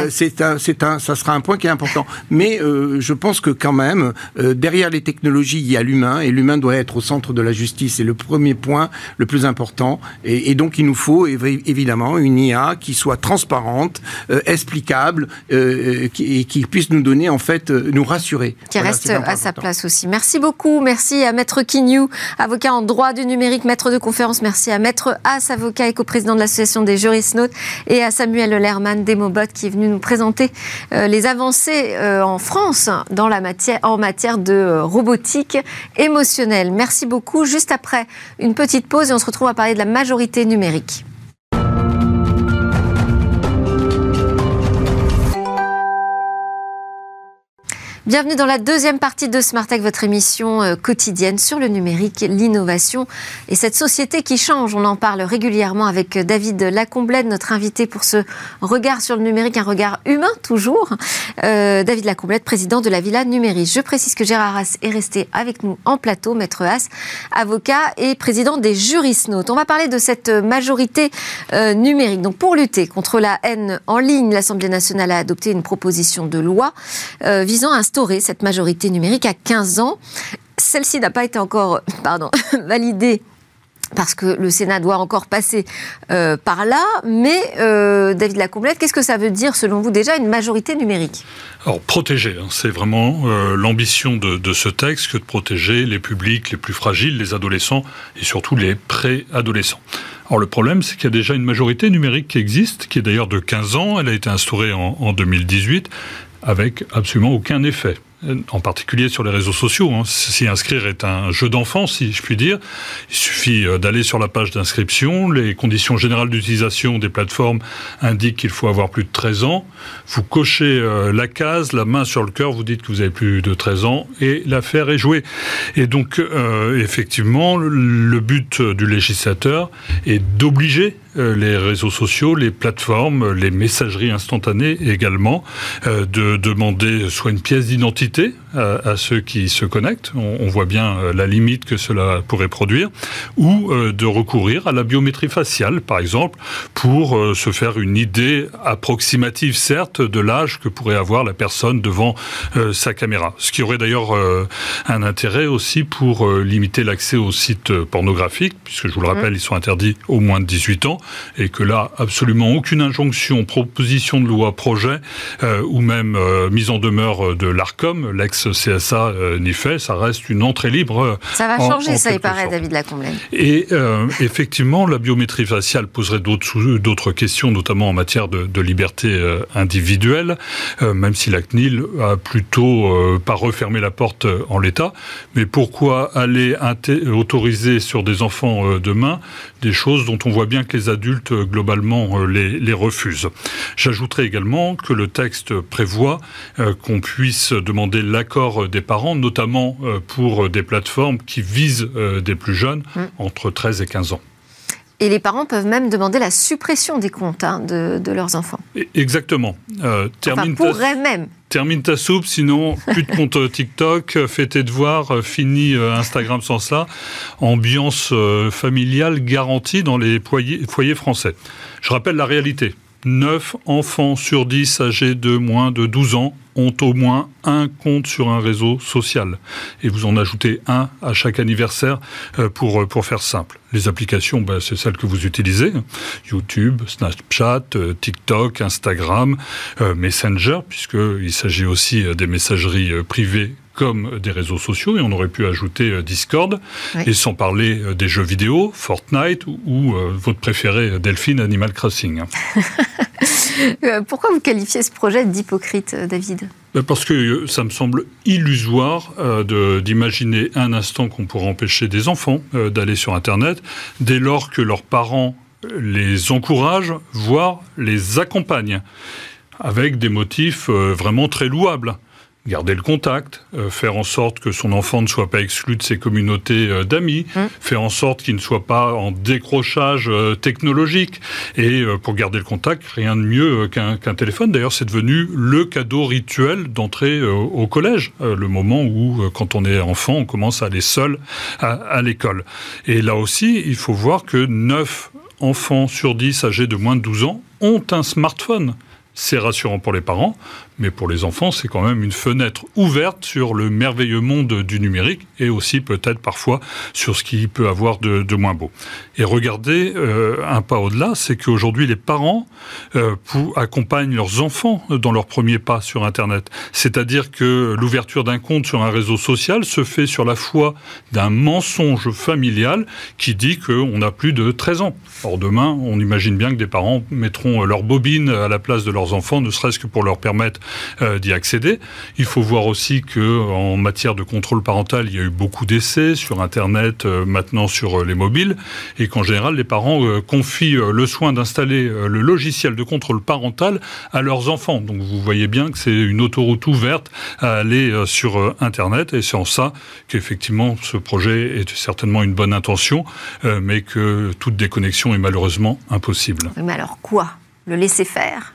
euh, un, un, ça sera un point qui est important. Mais je pense que quand même, derrière les technologies, il y a l'humain, et l'humain doit être au centre de la justice. C'est le premier point le plus important. Et, donc il nous faut évidemment une IA qui soit transparente, explicable, et qui puisse nous donner en fait, nous rassurer. Qui reste à sa place aussi. Merci beaucoup. Merci à Maître Quignou avocat en droit du numérique, maître de conférence. Merci à Maître As, avocat et coprésident de l'association des juristes et à Samuel Lerman d'Emobot qui est venu nous présenter euh, les avancées euh, en France dans la matière, en matière de euh, robotique émotionnelle. Merci beaucoup. Juste après une petite pause et on se retrouve à parler de la majorité numérique. Bienvenue dans la deuxième partie de Smart votre émission euh, quotidienne sur le numérique, l'innovation et cette société qui change. On en parle régulièrement avec euh, David Lacomblède, notre invité pour ce regard sur le numérique, un regard humain toujours. Euh, David Lacomblède, président de la Villa Numérique. Je précise que Gérard Haas est resté avec nous en plateau, maître Haas, avocat et président des juristes On va parler de cette majorité numérique. Donc pour lutter contre la haine en ligne, l'Assemblée nationale a adopté une proposition de loi visant à instaurer cette majorité numérique à 15 ans. Celle-ci n'a pas été encore (laughs) (laughs) validée parce que le Sénat doit encore passer euh, par là. Mais euh, David Lacomblette, qu'est-ce que ça veut dire, selon vous, déjà, une majorité numérique? Alors, protéger, hein, c'est vraiment euh, l'ambition de, ce texte que de protéger les publics les plus fragiles, les adolescents et surtout les pré-adolescents. Alors, le problème, c'est qu'il y a déjà une majorité numérique qui existe, qui est d'ailleurs de 15 ans. Elle a été instaurée en 2018 avec absolument aucun effet en particulier sur les réseaux sociaux. Hein. S'y inscrire est un jeu d'enfant, si je puis dire. Il suffit euh, d'aller sur la page d'inscription. Les conditions générales d'utilisation des plateformes indiquent qu'il faut avoir plus de 13 ans. Vous cochez euh, la case, la main sur le cœur, vous dites que vous avez plus de 13 ans et l'affaire est jouée. Et donc, euh, effectivement, le but du législateur est d'obliger les réseaux sociaux, les plateformes, les messageries instantanées également, de demander soit une pièce d'identité à, ceux qui se connectent. On, voit bien euh, la limite que cela pourrait produire. Ou euh, de recourir à la biométrie faciale, par exemple, pour euh, se faire une idée approximative, certes, de l'âge que pourrait avoir la personne devant sa caméra. Ce qui aurait d'ailleurs un intérêt aussi pour limiter l'accès aux sites pornographiques, puisque je vous le mmh. rappelle, ils sont interdits au moins de 18 ans. Et que là, absolument aucune injonction, proposition de loi, projet euh, ou même euh, mise en demeure de l'ARCOM, l'ex-CSA, n'y fait. Ça reste une entrée libre. Ça va changer, ça y paraît, David Lacombe. Et effectivement, la biométrie faciale poserait d'autres questions, notamment en matière de, de liberté individuelle, même si la CNIL a plutôt pas refermé la porte en l'état. Mais pourquoi aller autoriser sur des enfants demain des choses dont on voit bien que les adultes, euh, globalement, euh, les, refusent. J'ajouterai également que le texte prévoit euh, qu'on puisse demander l'accord des parents, notamment pour des plateformes qui visent des plus jeunes, mm. entre 13 et 15 ans. Et les parents peuvent même demander la suppression des comptes hein, de, leurs enfants. Exactement. Euh, termine enfin, pourrait même. Termine ta soupe, sinon plus de compte euh, TikTok, euh, fais tes devoirs, fini Instagram sans ça. Ambiance familiale garantie dans les foyers, foyers français. Je rappelle la réalité. 9 enfants sur 10 âgés de moins de 12 ans ont au moins un compte sur un réseau social. Et vous en ajoutez un à chaque anniversaire euh, pour, euh, pour faire simple. Les applications, ben, c'est celles que vous utilisez. YouTube, Snapchat, euh, TikTok, Instagram, Messenger, puisqu'il s'agit aussi des messageries privées comme des réseaux sociaux, et on aurait pu ajouter Discord, et sans parler des jeux vidéo, Fortnite ou, votre préféré Delphine Animal Crossing. (laughs) Euh, pourquoi vous qualifiez ce projet d'hypocrite, euh, David? Ben, parce que euh, ça me semble illusoire d'imaginer un instant qu'on pourrait empêcher des enfants d'aller sur Internet dès lors que leurs parents les encouragent, voire les accompagnent, avec des motifs vraiment très louables garder le contact, euh, faire en sorte que son enfant ne soit pas exclu de ses communautés euh, d'amis, mmh. faire en sorte qu'il ne soit pas en décrochage euh, technologique. Et pour garder le contact, rien de mieux qu'un téléphone. D'ailleurs, c'est devenu le cadeau rituel d'entrée au collège, le moment où, quand on est enfant, on commence à aller seul à, à l'école. Et là aussi, il faut voir que 9 enfants sur 10 âgés de moins de 12 ans ont un smartphone. C'est rassurant pour les parents, mais pour les enfants, c'est quand même une fenêtre ouverte sur le merveilleux monde du numérique et aussi peut-être parfois sur ce qui peut avoir de, moins beau. Et regardez euh, un pas au-delà, c'est qu'aujourd'hui les parents euh, accompagnent leurs enfants dans leurs premiers pas sur Internet. C'est-à-dire que l'ouverture d'un compte sur un réseau social se fait sur la foi d'un mensonge familial qui dit qu'on a plus de 13 ans. Or demain, on imagine bien que des parents mettront leur bobine à la place de leurs enfants, ne serait-ce que pour leur permettre euh, d'y accéder. Il faut voir aussi que en matière de contrôle parental, il y a eu beaucoup d'essais sur Internet, euh, maintenant sur euh, les mobiles, et qu'en général, les parents confient le soin d'installer le logiciel de contrôle parental à leurs enfants. Donc vous voyez bien que c'est une autoroute ouverte à aller sur Internet, et c'est en ça qu'effectivement ce projet est certainement une bonne intention, mais que toute déconnexion est malheureusement impossible. Mais alors quoi? Le laisser faire?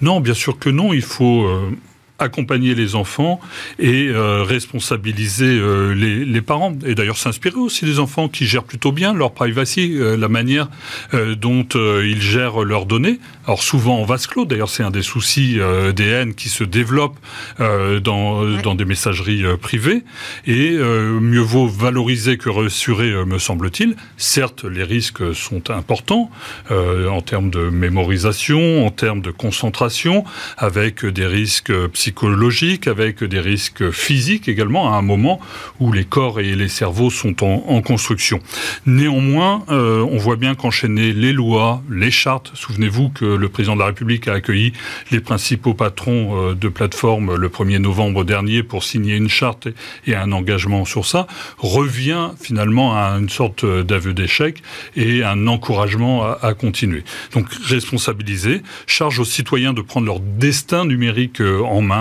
Non, bien sûr que non. Il faut euh, accompagner les enfants et euh, responsabiliser euh, les, parents. Et d'ailleurs s'inspirer aussi des enfants qui gèrent plutôt bien leur privacy, euh, la manière dont ils gèrent leurs données. Alors souvent en vase clos, d'ailleurs c'est un des soucis des haines qui se développent dans, dans des messageries privées. Et mieux vaut valoriser que rassurer, me semble-t-il. Certes, les risques sont importants en termes de mémorisation, en termes de concentration, avec des risques psychologiques psychologique, avec des risques physiques également, à un moment où les corps et les cerveaux sont en, construction. Néanmoins, euh, on voit bien qu'enchaîner les lois, les chartes, souvenez-vous que le président de la République a accueilli les principaux patrons euh, de plateformes le 1er novembre dernier pour signer une charte et un engagement sur ça, revient finalement à une sorte d'aveu d'échec et un encouragement à, à continuer. Donc responsabiliser, charge aux citoyens de prendre leur destin numérique euh, en main,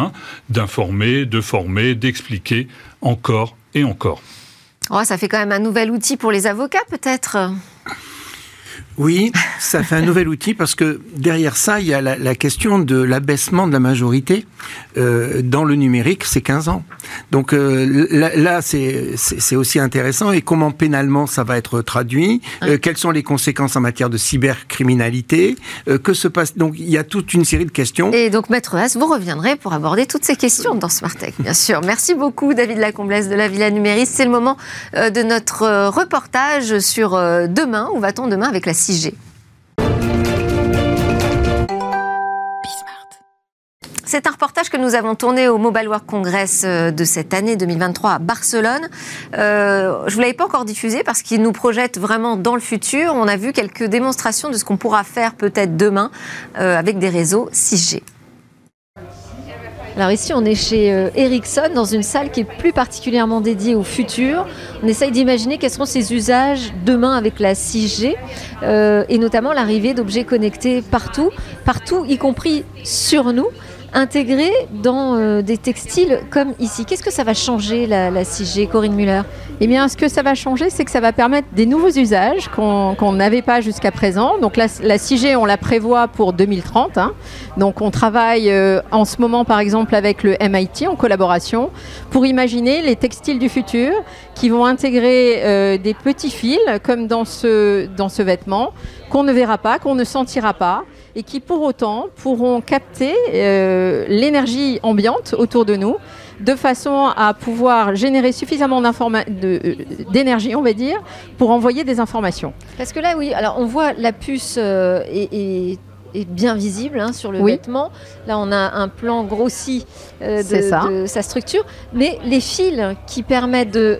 d'informer, de former, d'expliquer encore et encore. Oh, ça fait quand même un nouvel outil pour les avocats, peut-être? Oui, ça fait un nouvel outil parce que derrière ça, il y a la, question de l'abaissement de la majorité. Euh, dans le numérique, c'est 15 ans. Donc euh, là, c'est aussi intéressant. Et comment pénalement ça va être traduit euh, Quelles sont les conséquences en matière de cybercriminalité Que se passe Donc il y a toute une série de questions. Et donc, Maître Haas, vous reviendrez pour aborder toutes ces questions dans Smart Tech, bien sûr. Merci beaucoup, David Lacomblesse de la Villa Numériste. C'est le moment de notre reportage sur demain. Où va-t-on demain avec la 6G c'est un reportage que nous avons tourné au Mobile World Congress euh, de cette année 2023 à Barcelone. Euh, je ne vous l'avais pas encore diffusé parce qu'il nous projette vraiment dans le futur. On a vu quelques démonstrations de ce qu'on pourra faire peut-être demain euh, avec des réseaux 6G. Alors ici, on est chez Ericsson, dans une salle qui est plus particulièrement dédiée au futur. On essaye d'imaginer quels seront ces usages demain avec la 6G, euh, et notamment l'arrivée d'objets connectés partout, partout, y compris sur nous intégrés dans euh, des textiles comme ici. Qu'est-ce que ça va changer la, la 6G, Corinne Muller? Eh bien, ce que ça va changer, c'est que ça va permettre des nouveaux usages qu'on n'avait pas jusqu'à présent. Donc la, la, 6G, on la prévoit pour 2030. Hein. Donc on travaille euh, en ce moment, par exemple, avec le MIT en collaboration pour imaginer les textiles du futur qui vont intégrer euh, des petits fils comme dans ce, dans ce vêtement qu'on ne verra pas, qu'on ne sentira pas et qui pour autant pourront capter euh, l'énergie ambiante autour de nous de façon à pouvoir générer suffisamment euh, d'énergie, on va dire, pour envoyer des informations. Parce que là, oui, alors on voit la puce euh, est, bien visible hein, sur le vêtement. Là, on a un plan grossi euh, de, de, sa structure, mais les fils qui permettent de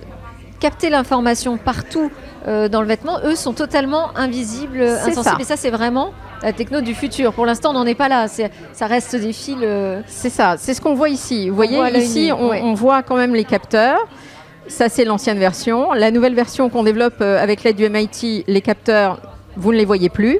capter l'information partout euh, dans le vêtement, eux, sont totalement invisibles, insensibles. Ça. Et ça, c'est vraiment la techno du futur. Pour l'instant, on n'en est pas là. Ça reste des fils. Euh, c'est ça. C'est ce qu'on voit ici. Vous voyez, ici, on, on, voit quand même les capteurs. Ça, c'est l'ancienne version. La nouvelle version qu'on développe euh, avec l'aide du MIT, les capteurs, vous ne les voyez plus.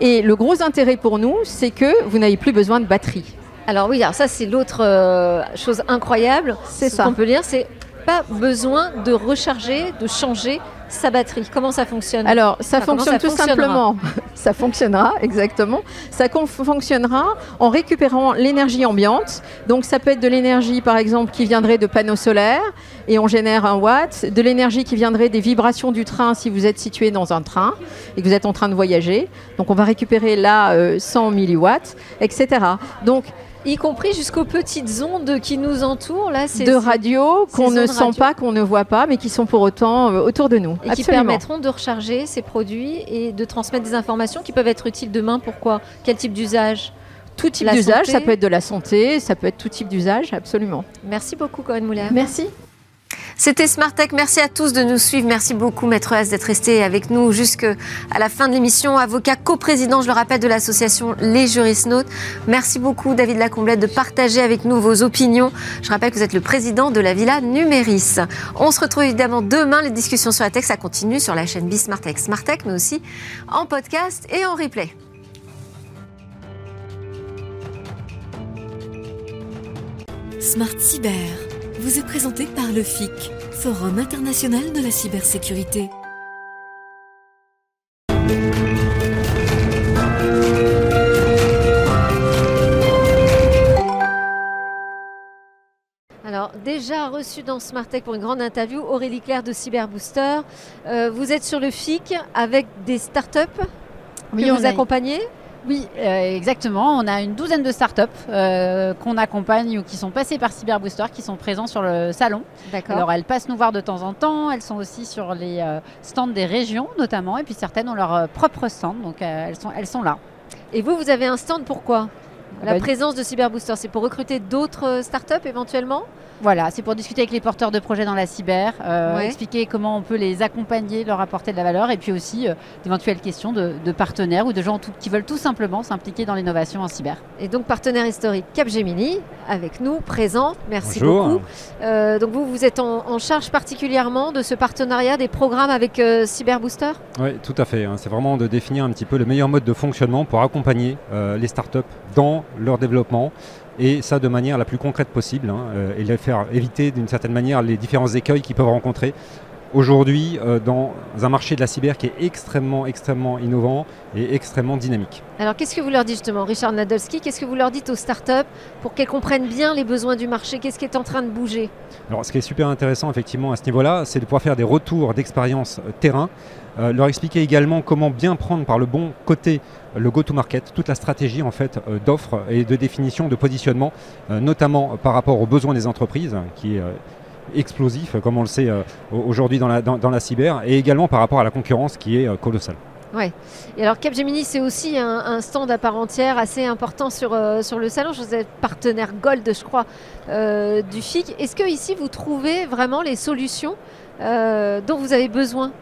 Et le gros intérêt pour nous, c'est que vous n'avez plus besoin de batterie. Alors oui, alors ça c'est l'autre euh, chose incroyable. C'est ça. qu'on peut dire, c'est pas besoin de recharger, de changer sa batterie Comment ça fonctionne Alors, ça fonctionne tout simplement. (laughs) ça fonctionnera, exactement. Ça fonctionnera en récupérant l'énergie ambiante. Donc, ça peut être de l'énergie, par exemple, qui viendrait de panneaux solaires et on génère un watt. De l'énergie qui viendrait des vibrations du train si vous êtes situé dans un train et que vous êtes en train de voyager. Donc, on va récupérer là 100 euh, milliwatts, etc. Donc, y compris jusqu'aux petites ondes qui nous entourent là, de radio qu'on ne sent pas, qu'on ne voit pas, mais qui sont pour autant euh, autour de nous. Et qui permettront de recharger ces produits et de transmettre des informations qui peuvent être utiles demain. Pourquoi? Quel type d'usage? Tout type d'usage, ça peut être de la santé, ça peut être tout type d'usage, absolument. Merci beaucoup, Corinne Moulin. Merci. C'était Smart Tech. Merci à tous de nous suivre. Merci beaucoup, Maître S, d'être resté avec nous jusqu'à la fin de l'émission. Avocat coprésident, je le rappelle, de l'association Les Jurisnautes. Merci beaucoup, David Lacomblette, de partager avec nous vos opinions. Je rappelle que vous êtes le président de la Villa Numéris. On se retrouve évidemment demain. Les discussions sur la tech, ça continue sur la chaîne Smart Tech, Smart Tech, mais aussi en podcast et en replay. Smart Cyber vous est présenté par le FIC, Forum international de la cybersécurité. Alors, déjà reçu dans Smartech pour une grande interview, Aurélie Claire de Cyberbooster. Euh, vous êtes sur le FIC avec des startups oui, que vous accompagnez? Oui, euh, exactement. On a une douzaine de startups euh, qu'on accompagne ou qui sont passées par Cyberbooster, qui sont présents sur le salon. D'accord. Alors elles passent nous voir de temps en temps. Elles sont aussi sur les euh, stands des régions notamment, et puis certaines ont leur propre stand, donc elles sont elles sont là. Et vous, vous avez un stand pourquoi La bah, présence de Cyberbooster, c'est pour recruter d'autres startups éventuellement? Voilà, c'est pour discuter avec les porteurs de projets dans la cyber, euh, expliquer comment on peut les accompagner, leur apporter de la valeur, et puis aussi euh, d'éventuelles questions de, partenaires ou de gens qui veulent tout simplement s'impliquer dans l'innovation en cyber. Et donc partenaire historique Capgemini, avec nous, présent, merci beaucoup. Euh, donc vous, vous êtes en, charge particulièrement de ce partenariat, des programmes avec Cyberbooster Oui, tout à fait. Hein. C'est vraiment de définir un petit peu le meilleur mode de fonctionnement pour accompagner les startups dans leur développement et ça de manière la plus concrète possible, hein, euh, et les faire éviter d'une certaine manière les différents écueils qu'ils peuvent rencontrer. Aujourd'hui euh, dans un marché de la cyber qui est extrêmement, extrêmement innovant et extrêmement dynamique. Alors qu'est-ce que vous leur dites justement, Richard Nadolski Qu'est-ce que vous leur dites aux startups pour qu'elles comprennent bien les besoins du marché? Qu'est-ce qui est en train de bouger? Alors ce qui est super intéressant effectivement à ce niveau-là, c'est de pouvoir faire des retours d'expérience euh, terrain, leur expliquer également comment bien prendre par le bon côté le go-to-market, toute la stratégie en fait euh, d'offres et de définition de positionnement, euh, notamment par rapport aux besoins des entreprises, qui est euh, explosif, comme on le sait aujourd'hui dans la, dans, la cyber, et également par rapport à la concurrence qui est colossale. Ouais. Et alors Capgemini, c'est aussi un, stand à part entière assez important sur, sur le salon. Je vous êtes partenaire Gold, je crois, du FIC. Est-ce que ici vous trouvez vraiment les solutions dont vous avez besoin?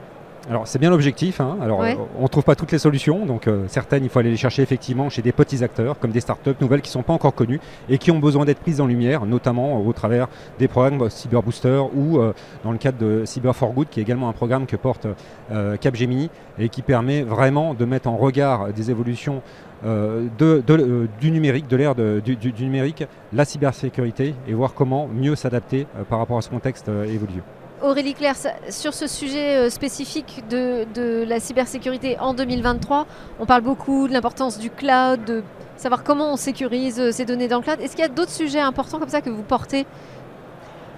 Alors c'est bien l'objectif. Hein. Alors on ne trouve pas toutes les solutions, donc euh, certaines il faut aller les chercher effectivement chez des petits acteurs comme des startups nouvelles qui ne sont pas encore connues et qui ont besoin d'être prises en lumière, notamment au travers des programmes Cyber Booster ou euh, dans le cadre de Cyber for Good, qui est également un programme que porte euh, Capgemini et qui permet vraiment de mettre en regard des évolutions du numérique, de l'ère du, du, numérique, la cybersécurité et voir comment mieux s'adapter par rapport à ce contexte évolué. Aurélie Claire, sur ce sujet euh, spécifique de, la cybersécurité en 2023, on parle beaucoup de l'importance du cloud, de savoir comment on sécurise euh, ces données dans le cloud. Est-ce qu'il y a d'autres sujets importants comme ça que vous portez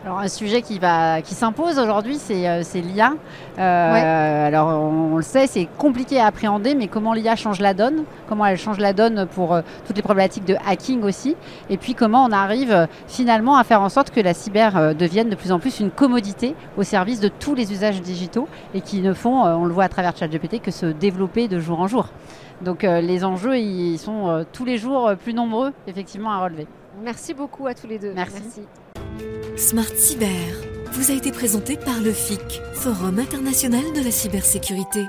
alors un sujet qui, va, qui s'impose aujourd'hui, c'est, euh, l'IA. Euh, alors on, le sait, c'est compliqué à appréhender, mais comment l'IA change la donne, comment elle change la donne pour euh, toutes les problématiques de hacking aussi, et puis comment on arrive finalement à faire en sorte que la cyber devienne de plus en plus une commodité au service de tous les usages digitaux et qui ne font, on le voit à travers ChatGPT, que se développer de jour en jour? Donc les enjeux, ils sont tous les jours plus nombreux effectivement à relever. Merci beaucoup à tous les deux. Merci. Smart Cyber vous a été présenté par le FIC, Forum international de la cybersécurité.